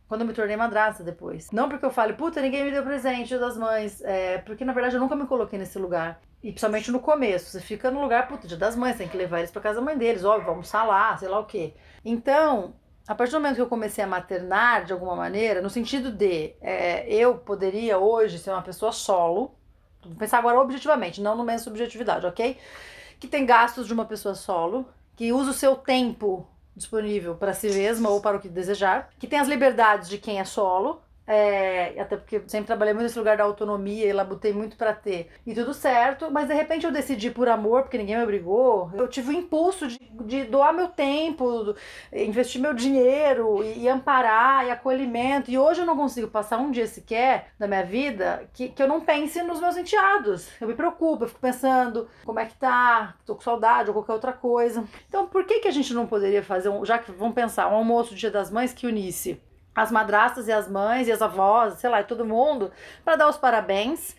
quando eu me tornei madrasta depois. Não porque eu fale, puta, ninguém me deu presente, das mães. É, porque na verdade eu nunca me coloquei nesse lugar. E principalmente no começo, você fica no lugar, puta, dia das mães, tem que levar eles pra casa da mãe deles, óbvio, vamos lá, sei lá o quê. Então, a partir do momento que eu comecei a maternar de alguma maneira, no sentido de é, eu poderia hoje ser uma pessoa solo, vou pensar agora objetivamente, não no menos subjetividade, ok? Que tem gastos de uma pessoa solo, que usa o seu tempo disponível para si mesma ou para o que desejar, que tem as liberdades de quem é solo, é, até porque sempre trabalhei muito nesse lugar da autonomia e labutei muito para ter. E tudo certo, mas de repente eu decidi por amor, porque ninguém me obrigou. Eu tive o impulso de, de doar meu tempo, investir meu dinheiro e, e, amparar e acolhimento. E hoje eu não consigo passar um dia sequer da minha vida que, que eu não pense nos meus enteados. Eu me preocupo, eu fico pensando como é que tá, tô com saudade ou qualquer outra coisa. Então por que, que a gente não poderia fazer, um, já que vamos pensar, um almoço do Dia das Mães que unisse as madrastas e as mães e as avós, sei lá, todo mundo, para dar os parabéns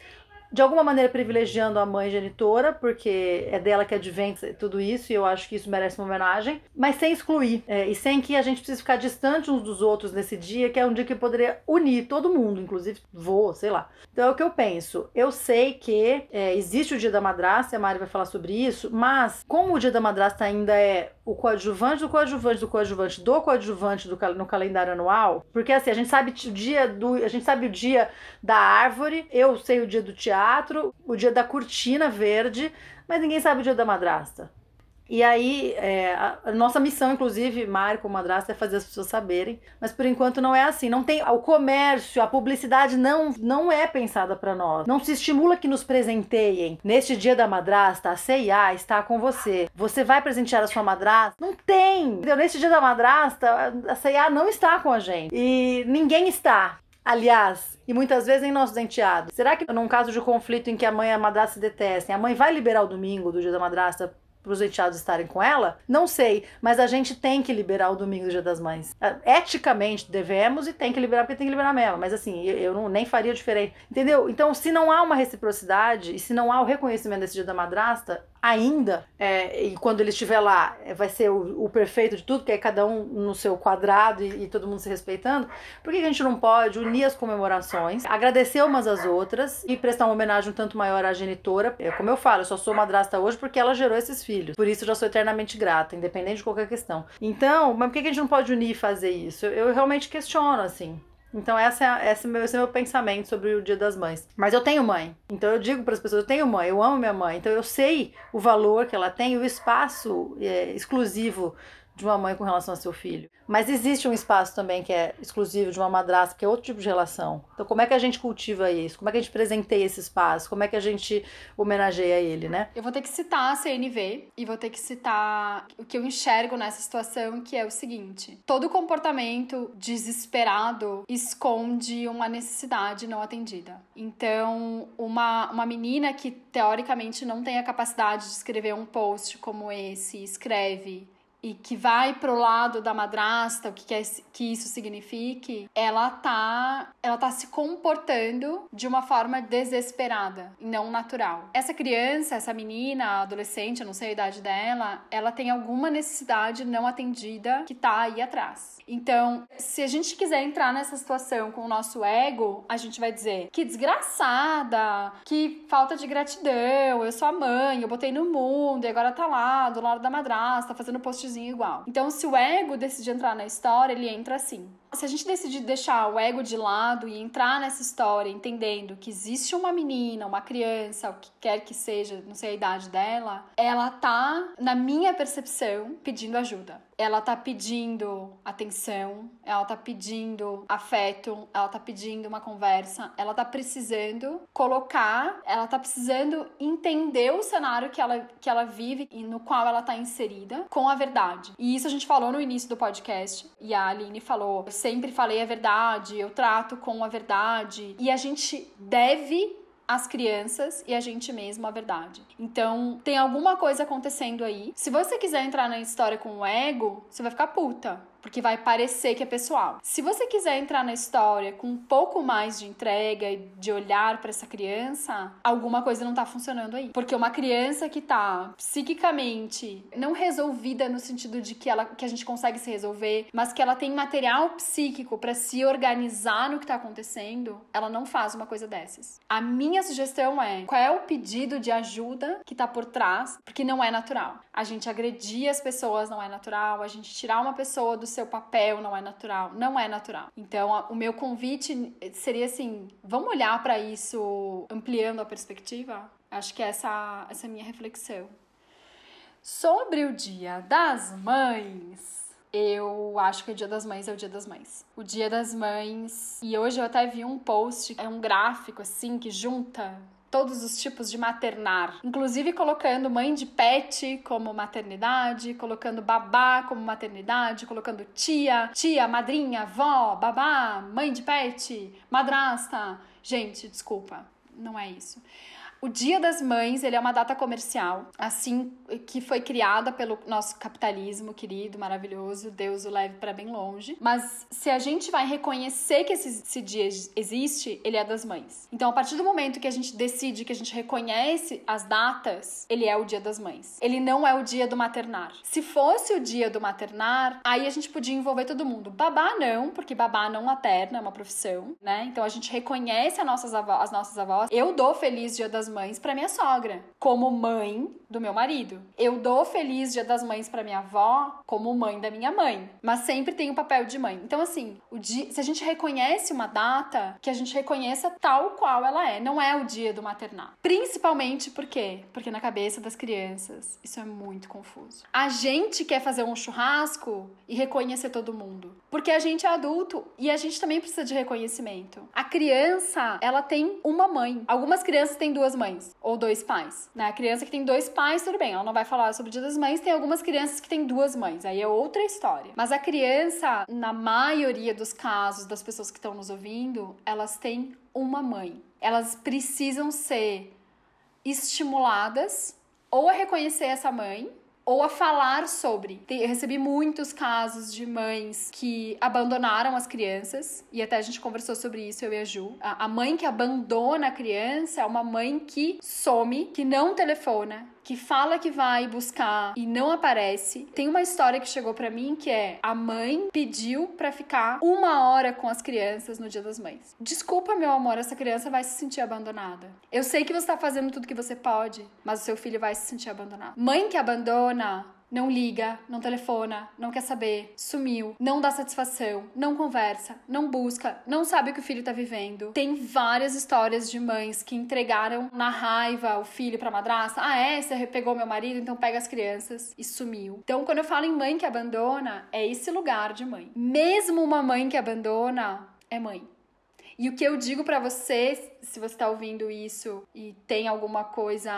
de alguma maneira privilegiando a mãe genitora, porque é dela que advém tudo isso, e eu acho que isso merece uma homenagem, mas sem excluir, é, e sem que a gente precise ficar distante uns dos outros nesse dia, que é um dia que poderia unir todo mundo, inclusive vou, sei lá. Então é o que eu penso. Eu sei que é, existe o dia da madrasta, e a Mari vai falar sobre isso, mas como o dia da madrasta ainda é o coadjuvante do coadjuvante do coadjuvante do coadjuvante do, no calendário anual, porque assim, a gente sabe o dia do, a gente sabe o dia da árvore, eu sei o dia do teatro, o dia da cortina verde, mas ninguém sabe o dia da madrasta. E aí, é, a nossa missão, inclusive, como madrasta, é fazer as pessoas saberem. Mas por enquanto não é assim. Não tem o comércio, a publicidade não, não é pensada para nós. Não se estimula que nos presenteiem. Neste dia da madrasta, a CIA está com você. Você vai presentear a sua madrasta? Não tem. Entendeu? Neste dia da madrasta, a CIA não está com a gente. E ninguém está. Aliás, e muitas vezes em nossos enteados. Será que num caso de conflito em que a mãe e a madrasta se detestem, a mãe vai liberar o domingo do dia da madrasta para os enteados estarem com ela? Não sei, mas a gente tem que liberar o domingo do Dia das Mães. É, eticamente devemos e tem que liberar porque tem que liberar mesmo, mas assim, eu, eu não, nem faria diferente. Entendeu? Então, se não há uma reciprocidade e se não há o reconhecimento desse Dia da Madrasta, ainda, é, e quando ele estiver lá, é, vai ser o, o, perfeito de tudo, que é cada um no seu quadrado e, e todo mundo se respeitando, por que a gente não pode unir as comemorações, agradecer umas às outras e prestar uma homenagem um tanto maior à genitora? É, como eu falo, eu só sou madrasta hoje porque ela gerou esses filhos, por isso eu já sou eternamente grata, independente de qualquer questão. Então, mas por que a gente não pode unir e fazer isso? eu, eu realmente questiono, assim. Então, essa é, esse, é meu, esse é meu pensamento sobre o Dia das Mães. Mas eu tenho mãe. Então, eu digo para as pessoas: eu tenho mãe, eu amo minha mãe. Então, eu sei o valor que ela tem, o espaço é, exclusivo de uma mãe com relação ao seu filho. Mas existe um espaço também que é exclusivo de uma madrasta, que é outro tipo de relação. Então, como é que a gente cultiva isso? Como é que a gente presenteia esse espaço? Como é que a gente homenageia ele, né? Eu vou ter que citar a CNV e vou ter que citar o que eu enxergo nessa situação, que é o seguinte: todo comportamento desesperado esconde uma necessidade não atendida. Então, uma, uma menina que teoricamente não tem a capacidade de escrever um post como esse, escreve e que vai pro lado da madrasta, o que quer que isso signifique, ela tá, ela tá se comportando de uma forma desesperada não natural. Essa criança, essa menina, adolescente, eu não sei a idade dela, ela tem alguma necessidade não atendida que tá aí atrás. Então, se a gente quiser entrar nessa situação com o nosso ego, a gente vai dizer que desgraçada, que falta de gratidão, eu sou a mãe, eu botei no mundo e agora tá lá do lado da madrasta fazendo posts igual. Então, se o ego decidir entrar na história, ele entra assim. Se a gente decidir deixar o ego de lado e entrar nessa história entendendo que existe uma menina, uma criança, o que quer que seja, não sei a idade dela, ela tá, na minha percepção, pedindo ajuda. Ela tá pedindo atenção, ela tá pedindo afeto, ela tá pedindo uma conversa, ela tá precisando colocar, ela tá precisando entender o cenário que ela, que ela vive e no qual ela tá inserida com a verdade. E isso a gente falou no início do podcast e a Aline falou sempre falei a verdade, eu trato com a verdade. E a gente deve às crianças e a gente mesmo a verdade. Então, tem alguma coisa acontecendo aí. Se você quiser entrar na história com o ego, você vai ficar puta porque vai parecer que é pessoal. Se você quiser entrar na história com um pouco mais de entrega e de olhar para essa criança, alguma coisa não tá funcionando aí. Porque uma criança que tá psiquicamente não resolvida no sentido de que ela que a gente consegue se resolver, mas que ela tem material psíquico para se organizar no que tá acontecendo, ela não faz uma coisa dessas. A minha sugestão é: qual é o pedido de ajuda que tá por trás? Porque não é natural. A gente agredir as pessoas não é natural, a gente tirar uma pessoa do seu papel não é natural. Não é natural. Então, o meu convite seria assim: vamos olhar para isso ampliando a perspectiva? Acho que essa, essa é a minha reflexão. Sobre o Dia das Mães, eu acho que o Dia das Mães é o Dia das Mães. O Dia das Mães. E hoje eu até vi um post, é um gráfico assim que junta todos os tipos de maternar, inclusive colocando mãe de pet como maternidade, colocando babá como maternidade, colocando tia, tia, madrinha, vó, babá, mãe de pet, madrasta. Gente, desculpa, não é isso. O Dia das Mães, ele é uma data comercial, assim que foi criada pelo nosso capitalismo querido, maravilhoso, Deus o leve para bem longe. Mas se a gente vai reconhecer que esse, esse dia existe, ele é das mães. Então, a partir do momento que a gente decide que a gente reconhece as datas, ele é o Dia das Mães. Ele não é o dia do maternar. Se fosse o dia do maternar, aí a gente podia envolver todo mundo. Babá não, porque babá não materna, é uma profissão, né? Então a gente reconhece as nossas avós, as nossas avós. Eu dou feliz Dia das Mães para minha sogra, como mãe do meu marido. Eu dou feliz Dia das Mães para minha avó, como mãe da minha mãe, mas sempre tem o papel de mãe. Então assim, o dia, se a gente reconhece uma data, que a gente reconheça tal qual ela é, não é o dia do maternal. Principalmente por quê? Porque na cabeça das crianças isso é muito confuso. A gente quer fazer um churrasco e reconhecer todo mundo, porque a gente é adulto e a gente também precisa de reconhecimento. A criança, ela tem uma mãe. Algumas crianças têm duas mães ou dois pais. Né? A criança que tem dois pais, tudo bem, ela não vai falar sobre o dia das mães. Tem algumas crianças que têm duas mães, aí é outra história. Mas a criança, na maioria dos casos das pessoas que estão nos ouvindo, elas têm uma mãe. Elas precisam ser estimuladas ou a reconhecer essa mãe ou a falar sobre. Eu recebi muitos casos de mães que abandonaram as crianças, e até a gente conversou sobre isso, eu e a Ju. A mãe que abandona a criança é uma mãe que some, que não telefona, que fala que vai buscar e não aparece. Tem uma história que chegou para mim que é a mãe pediu para ficar uma hora com as crianças no Dia das Mães. Desculpa, meu amor, essa criança vai se sentir abandonada. Eu sei que você tá fazendo tudo que você pode, mas o seu filho vai se sentir abandonado. Mãe que abandona não liga, não telefona, não quer saber, sumiu, não dá satisfação, não conversa, não busca, não sabe o que o filho tá vivendo. Tem várias histórias de mães que entregaram na raiva o filho pra madrasta. Ah, é? Você pegou meu marido, então pega as crianças e sumiu. Então, quando eu falo em mãe que abandona, é esse lugar de mãe. Mesmo uma mãe que abandona, é mãe. E o que eu digo para você, se você está ouvindo isso e tem alguma coisa,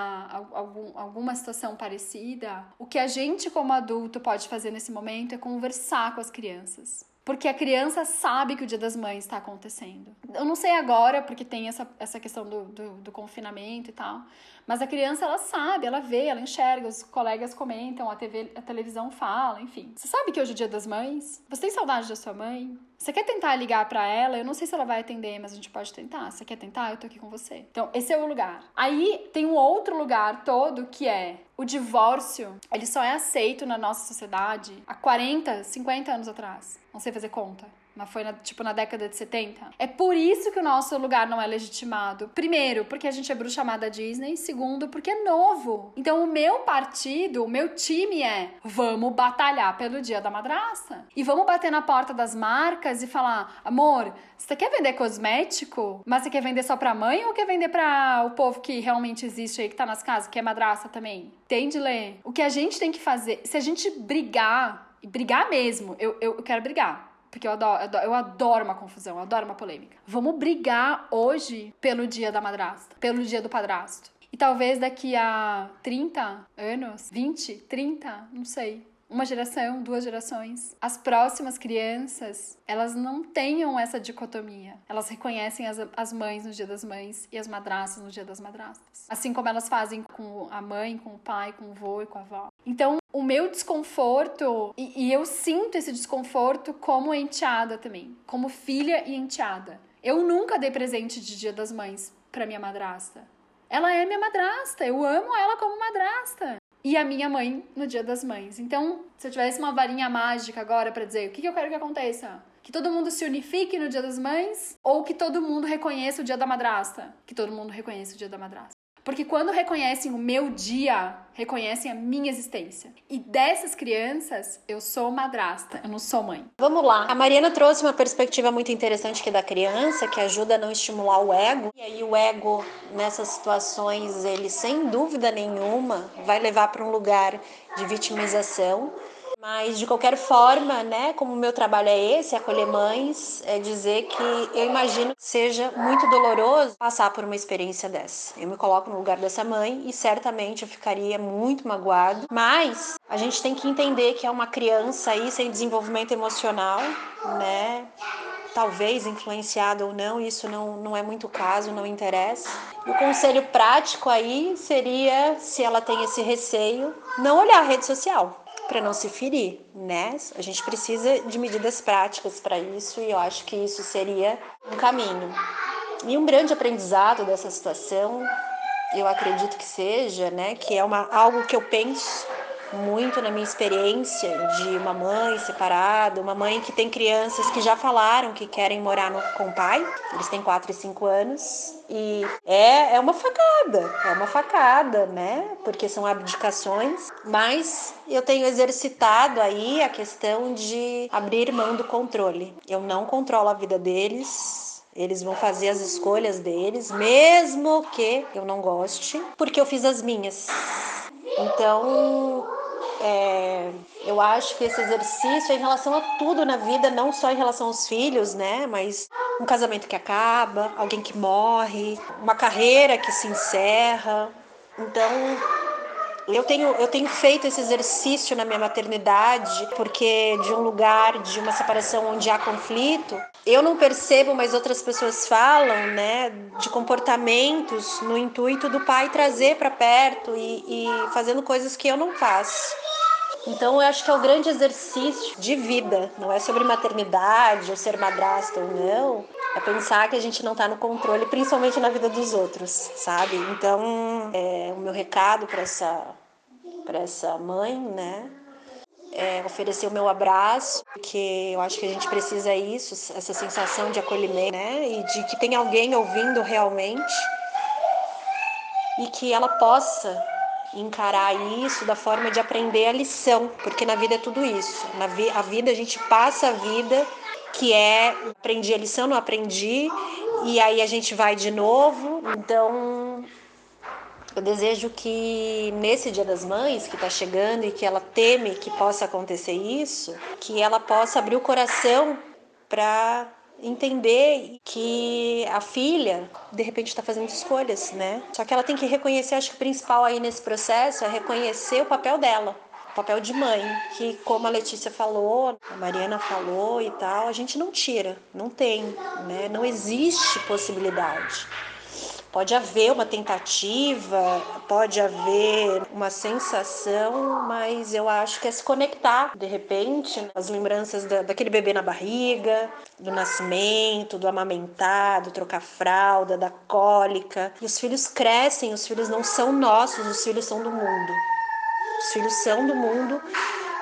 algum, alguma situação parecida, o que a gente como adulto pode fazer nesse momento é conversar com as crianças. Porque a criança sabe que o Dia das Mães está acontecendo. Eu não sei agora, porque tem essa, essa questão do, do, do, confinamento e tal. Mas a criança, ela sabe, ela vê, ela enxerga, os colegas comentam, a, TV, a televisão fala, enfim. Você sabe que hoje é o Dia das Mães? Você tem saudade da sua mãe? Você quer tentar ligar para ela? Eu não sei se ela vai atender, mas a gente pode tentar. Você quer tentar? Eu tô aqui com você. Então, esse é o lugar. Aí tem um outro lugar todo que é o divórcio. Ele só é aceito na nossa sociedade há 40, 50 anos atrás. Não sei fazer conta mas foi na, tipo na década de 70. É por isso que o nosso lugar não é legitimado. Primeiro, porque a gente é bruxa amada Disney. Segundo, porque é novo. Então, o meu partido, o meu time é: vamos batalhar pelo dia da madrasta. E vamos bater na porta das marcas e falar: amor, você quer vender cosmético? Mas você quer vender só pra mãe ou quer vender pra o povo que realmente existe aí, que tá nas casas, que é madrasta também? Entende, Lê? O que a gente tem que fazer, se a gente brigar, e brigar mesmo, eu, eu quero brigar porque eu adoro, eu adoro uma confusão, eu adoro uma polêmica. Vamos brigar hoje pelo dia da madrasta, pelo dia do padrasto. E talvez daqui a 30 anos, 20, 30, não sei, uma geração, duas gerações, as próximas crianças, elas não tenham essa dicotomia. Elas reconhecem as, as mães no dia das mães e as madrastas no dia das madrastas. Assim como elas fazem com a mãe, com o pai, com o avô e com a avó. Então, o meu desconforto, e, e eu sinto esse desconforto como enteada também, como filha e enteada. Eu nunca dei presente de Dia das Mães para minha madrasta. Ela é minha madrasta, eu amo ela como madrasta. E a minha mãe no Dia das Mães. Então, se eu tivesse uma varinha mágica agora para dizer o que, que eu quero que aconteça, que todo mundo se unifique no Dia das Mães ou que todo mundo reconheça o Dia da Madrasta? Que todo mundo reconheça o Dia da Madrasta. Porque quando reconhecem o meu dia, reconhecem a minha existência. E dessas crianças, eu sou madrasta, eu não sou mãe. Vamos lá. A Mariana trouxe uma perspectiva muito interessante que é da criança, que ajuda a não estimular o ego. E aí o ego, nessas situações, ele sem dúvida nenhuma vai levar para um lugar de vitimização mas de qualquer forma, né, como o meu trabalho é esse, acolher mães, é dizer que eu imagino que seja muito doloroso passar por uma experiência dessa. Eu me coloco no lugar dessa mãe e certamente eu ficaria muito magoado, mas a gente tem que entender que é uma criança aí sem desenvolvimento emocional, né? talvez influenciada ou não, isso não, não é muito caso, não interessa. O conselho prático aí seria, se ela tem esse receio, não olhar a rede social para não se ferir, né? A gente precisa de medidas práticas para isso e eu acho que isso seria um caminho. E um grande aprendizado dessa situação, eu acredito que seja, né, que é uma algo que eu penso muito na minha experiência de uma mãe separada, uma mãe que tem crianças que já falaram que querem morar no, com o pai. Eles têm 4 e 5 anos. E é, é uma facada, é uma facada, né? Porque são abdicações. Mas eu tenho exercitado aí a questão de abrir mão do controle. Eu não controlo a vida deles, eles vão fazer as escolhas deles, mesmo que eu não goste, porque eu fiz as minhas. Então, é, eu acho que esse exercício é em relação a tudo na vida, não só em relação aos filhos, né? Mas um casamento que acaba, alguém que morre, uma carreira que se encerra. Então, eu tenho, eu tenho feito esse exercício na minha maternidade, porque de um lugar, de uma separação onde há conflito, eu não percebo, mas outras pessoas falam, né, de comportamentos no intuito do pai trazer para perto e, e fazendo coisas que eu não faço. Então eu acho que é o grande exercício de vida, não é sobre maternidade ou ser madrasta ou não, é pensar que a gente não está no controle, principalmente na vida dos outros, sabe? Então, é, o meu recado para essa, para essa mãe, né? É oferecer o meu abraço, porque eu acho que a gente precisa isso, essa sensação de acolhimento, né? E de que tem alguém ouvindo realmente e que ela possa encarar isso da forma de aprender a lição, porque na vida é tudo isso. Na vi a vida a gente passa a vida que é aprendi a lição, não aprendi, e aí a gente vai de novo. Então, eu desejo que nesse Dia das Mães que está chegando e que ela teme que possa acontecer isso, que ela possa abrir o coração para entender que a filha de repente está fazendo escolhas, né? Só que ela tem que reconhecer, acho que o principal aí nesse processo é reconhecer o papel dela papel de mãe, que como a Letícia falou, a Mariana falou e tal, a gente não tira, não tem, né? Não existe possibilidade. Pode haver uma tentativa, pode haver uma sensação, mas eu acho que é se conectar, de repente, as lembranças da, daquele bebê na barriga, do nascimento, do amamentar, do trocar fralda, da cólica. E os filhos crescem, os filhos não são nossos, os filhos são do mundo. Os filhos são do mundo,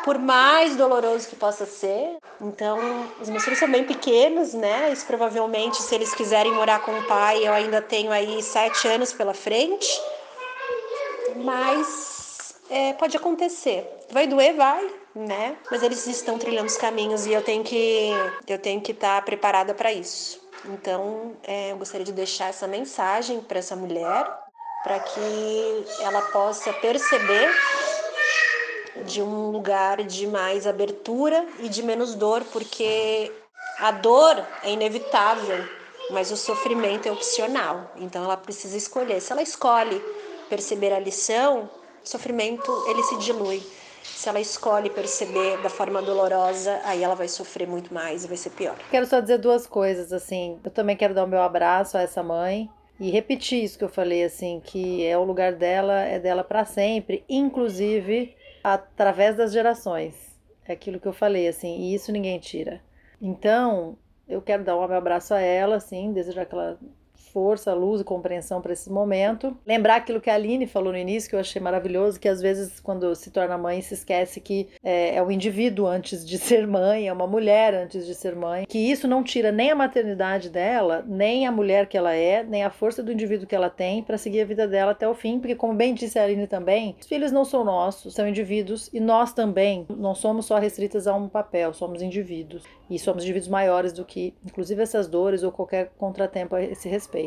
por mais doloroso que possa ser. Então, os meus filhos são bem pequenos, né? Isso provavelmente, se eles quiserem morar com o pai, eu ainda tenho aí sete anos pela frente. Mas é, pode acontecer. Vai doer, vai, né? Mas eles estão trilhando os caminhos e eu tenho que eu tenho que estar preparada para isso. Então, é, eu gostaria de deixar essa mensagem para essa mulher, para que ela possa perceber de um lugar de mais abertura e de menos dor, porque a dor é inevitável, mas o sofrimento é opcional. Então ela precisa escolher. Se ela escolhe perceber a lição, o sofrimento ele se dilui. Se ela escolhe perceber da forma dolorosa, aí ela vai sofrer muito mais e vai ser pior. Quero só dizer duas coisas assim. Eu também quero dar o meu abraço a essa mãe e repetir isso que eu falei assim, que é o lugar dela, é dela para sempre, inclusive através das gerações. É aquilo que eu falei, assim, e isso ninguém tira. Então, eu quero dar um abraço a ela, assim, desejar que ela força, luz e compreensão para esse momento. Lembrar aquilo que a Aline falou no início, que eu achei maravilhoso, que às vezes quando se torna mãe se esquece que é, é o indivíduo antes de ser mãe, é uma mulher antes de ser mãe, que isso não tira nem a maternidade dela, nem a mulher que ela é, nem a força do indivíduo que ela tem para seguir a vida dela até o fim, porque como bem disse a Aline também, os filhos não são nossos, são indivíduos e nós também não somos só restritas a um papel, somos indivíduos. E somos indivíduos maiores do que inclusive essas dores ou qualquer contratempo a esse respeito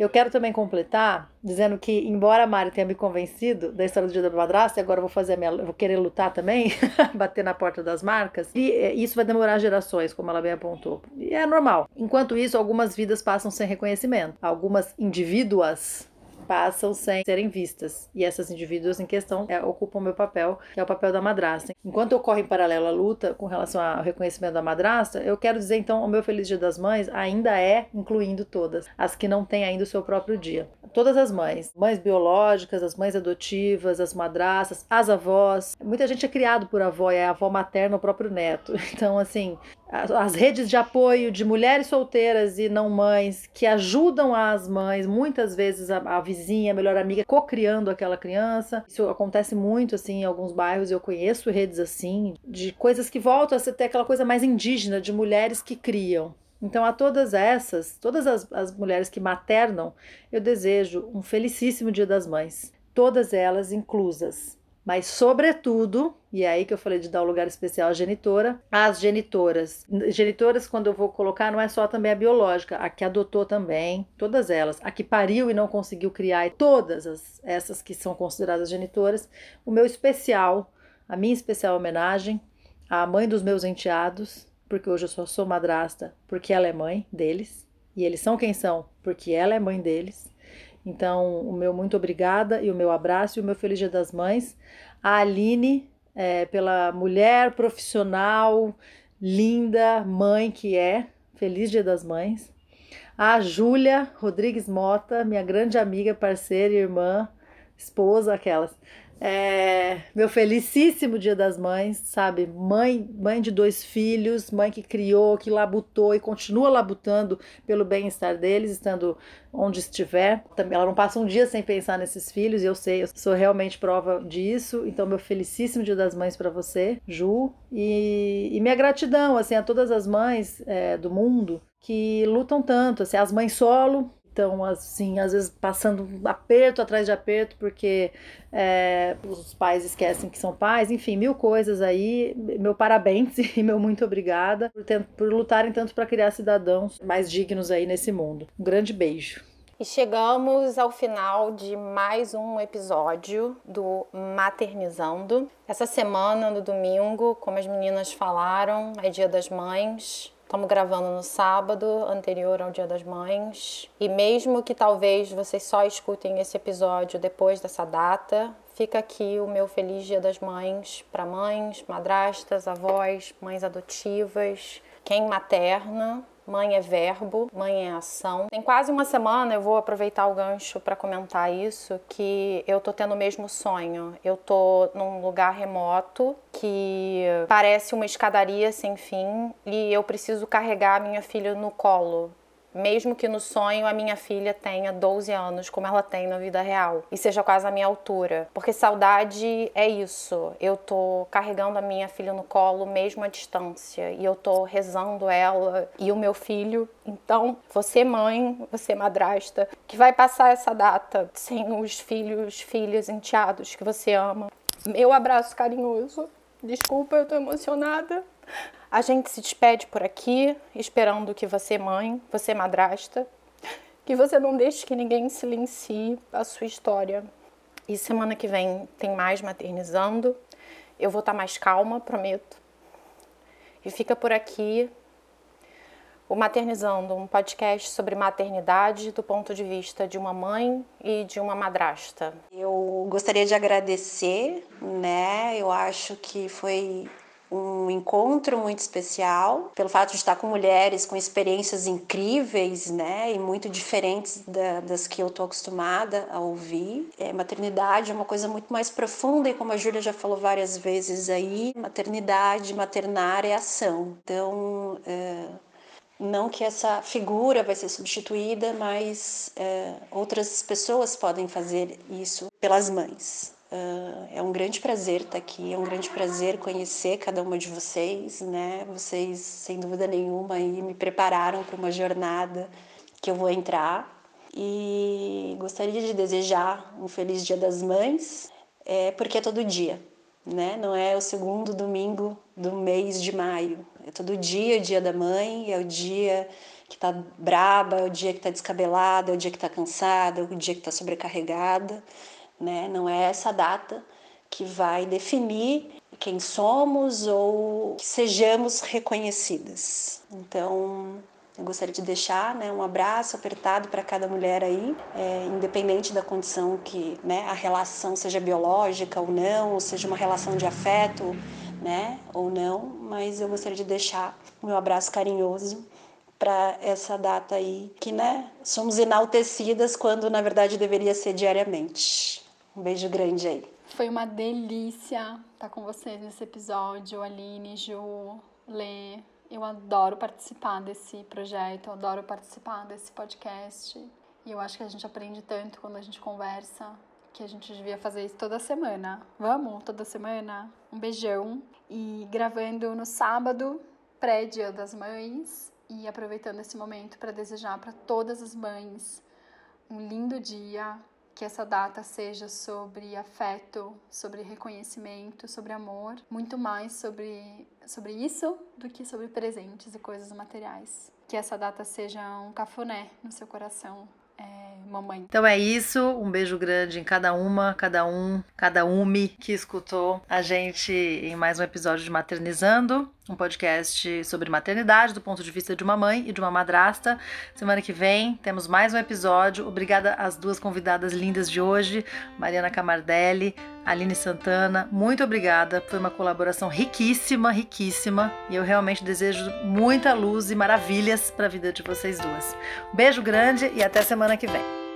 Eu quero também completar dizendo que, embora a Mari tenha me convencido da história do dia da madrasta, e agora eu vou fazer minha, vou querer lutar também, bater na porta das marcas, e é, isso vai demorar gerações, como ela bem apontou. E é normal. Enquanto isso, algumas vidas passam sem reconhecimento. Algumas indivíduas passam sem serem vistas. E essas indivíduos em questão é, ocupam o meu papel, que é o papel da madrasta. Enquanto ocorre em paralelo a luta com relação ao reconhecimento da madrasta, eu quero dizer então o meu Feliz Dia das Mães ainda é incluindo todas, as que não têm ainda o seu próprio dia. todas as mães, mães biológicas, as mães adotivas, as madraças, as avós. Muita gente é criado por avó, é avó materna, o próprio neto. Então, assim, as redes de apoio de mulheres solteiras e não mães que ajudam as mães, muitas vezes a, a vizinha, melhor amiga, co-criando aquela criança. Isso acontece muito assim em alguns bairros, eu conheço redes assim, de coisas que voltam a até aquela coisa mais indígena, de mulheres que criam. Então, a todas essas, todas as, as mulheres que maternam, eu desejo um felicíssimo Dia das Mães, todas elas inclusas. Mas, sobretudo, e é aí que eu falei de dar um lugar especial à genitora, as genitoras. Genitoras, quando eu vou colocar, não é só também a biológica, a que adotou também, todas elas. A que pariu e não conseguiu criar, todas as, essas que são consideradas genitoras. O meu especial, a minha especial homenagem à mãe dos meus enteados, porque hoje eu só sou madrasta, porque ela é mãe deles, e eles são quem são, porque ela é mãe deles. Então, o meu muito obrigada e o meu abraço e o meu feliz Dia das Mães. A Aline, é, pela mulher profissional, linda, mãe que é. Feliz Dia das Mães. A Júlia Rodrigues Mota, minha grande amiga, parceira, irmã, esposa, aquelas. É, meu felicíssimo Dia das Mães, sabe? Mãe, mãe de dois filhos, mãe que criou, que labutou e continua labutando pelo bem-estar deles, estando onde estiver. Ela não passa um dia sem pensar nesses filhos, e eu sei, eu sou realmente prova disso. Então, meu felicíssimo Dia das Mães para você, Ju, e, e, minha gratidão assim a todas as mães é, do mundo que lutam tanto, assim, as mães solo, então, assim, às vezes passando aperto atrás de aperto, porque é, os pais esquecem que são pais, enfim, mil coisas aí. Meu parabéns e meu muito obrigada por, por lutarem tanto para criar cidadãos mais dignos aí nesse mundo. Um grande beijo. E chegamos ao final de mais um episódio do Maternizando. Essa semana, no domingo, como as meninas falaram, é Dia das Mães. Estamos gravando no sábado, anterior ao Dia das Mães. E mesmo que talvez vocês só escutem esse episódio depois dessa data, fica aqui o meu feliz Dia das Mães para mães, madrastas, avós, mães adotivas, quem materna Mãe é verbo, mãe é ação. Tem quase uma semana, eu vou aproveitar o gancho para comentar isso, que eu tô tendo o mesmo sonho. Eu tô num lugar remoto que parece uma escadaria sem fim e eu preciso carregar minha filha no colo mesmo que no sonho a minha filha tenha 12 anos, como ela tem na vida real, e seja quase a minha altura. Porque saudade é isso. Eu tô carregando a minha filha no colo mesmo à distância, e eu tô rezando ela e o meu filho. Então, você mãe, você madrasta, que vai passar essa data sem os filhos, filhas, enteados que você ama. Meu abraço carinhoso. Desculpa, eu tô emocionada. A gente se despede por aqui, esperando que você, mãe, você, madrasta, que você não deixe que ninguém silencie a sua história. E semana que vem tem mais maternizando. Eu vou estar mais calma, prometo. E fica por aqui o Maternizando, um podcast sobre maternidade do ponto de vista de uma mãe e de uma madrasta. Eu gostaria de agradecer, né? Eu acho que foi um encontro muito especial, pelo fato de estar com mulheres com experiências incríveis, né, e muito diferentes da, das que eu estou acostumada a ouvir. É, maternidade é uma coisa muito mais profunda e como a Júlia já falou várias vezes aí, maternidade, maternar é ação. Então, é, não que essa figura vai ser substituída, mas é, outras pessoas podem fazer isso pelas mães. Uh, é um grande prazer estar aqui, é um grande prazer conhecer cada uma de vocês, né? Vocês, sem dúvida nenhuma, aí me prepararam para uma jornada que eu vou entrar. E gostaria de desejar um feliz Dia das Mães, é, porque é todo dia, né? Não é o segundo domingo do mês de maio, é todo dia o Dia da Mãe, é o dia que tá braba, é o dia que tá descabelada, é o dia que tá cansada, é o dia que tá sobrecarregada né? Não é essa data que vai definir quem somos ou que sejamos reconhecidas. Então, eu gostaria de deixar né, um abraço apertado para cada mulher aí, é, independente da condição que né, a relação seja biológica ou não, ou seja uma relação de afeto né, ou não, mas eu gostaria de deixar o meu abraço carinhoso para essa data aí, que né, somos enaltecidas quando na verdade deveria ser diariamente. Um beijo grande aí. Foi uma delícia estar com vocês nesse episódio, Aline, Ju, Lê. Eu adoro participar desse projeto, eu adoro participar desse podcast. E eu acho que a gente aprende tanto quando a gente conversa que a gente devia fazer isso toda semana. Vamos? Toda semana? Um beijão. E gravando no sábado, pré-dia das mães. E aproveitando esse momento para desejar para todas as mães um lindo dia, que essa data seja sobre afeto, sobre reconhecimento, sobre amor, muito mais sobre, sobre isso do que sobre presentes e coisas materiais. Que essa data seja um cafuné no seu coração, é, mamãe. Então é isso, um beijo grande em cada uma, cada um, cada umi que escutou a gente em mais um episódio de Maternizando, um podcast sobre maternidade do ponto de vista de uma mãe e de uma madrasta. Semana que vem temos mais um episódio. Obrigada às duas convidadas lindas de hoje, Mariana Camardelli, Aline Santana. Muito obrigada, foi uma colaboração riquíssima, riquíssima, e eu realmente desejo muita luz e maravilhas para a vida de vocês duas. Um beijo grande e até semana que vem.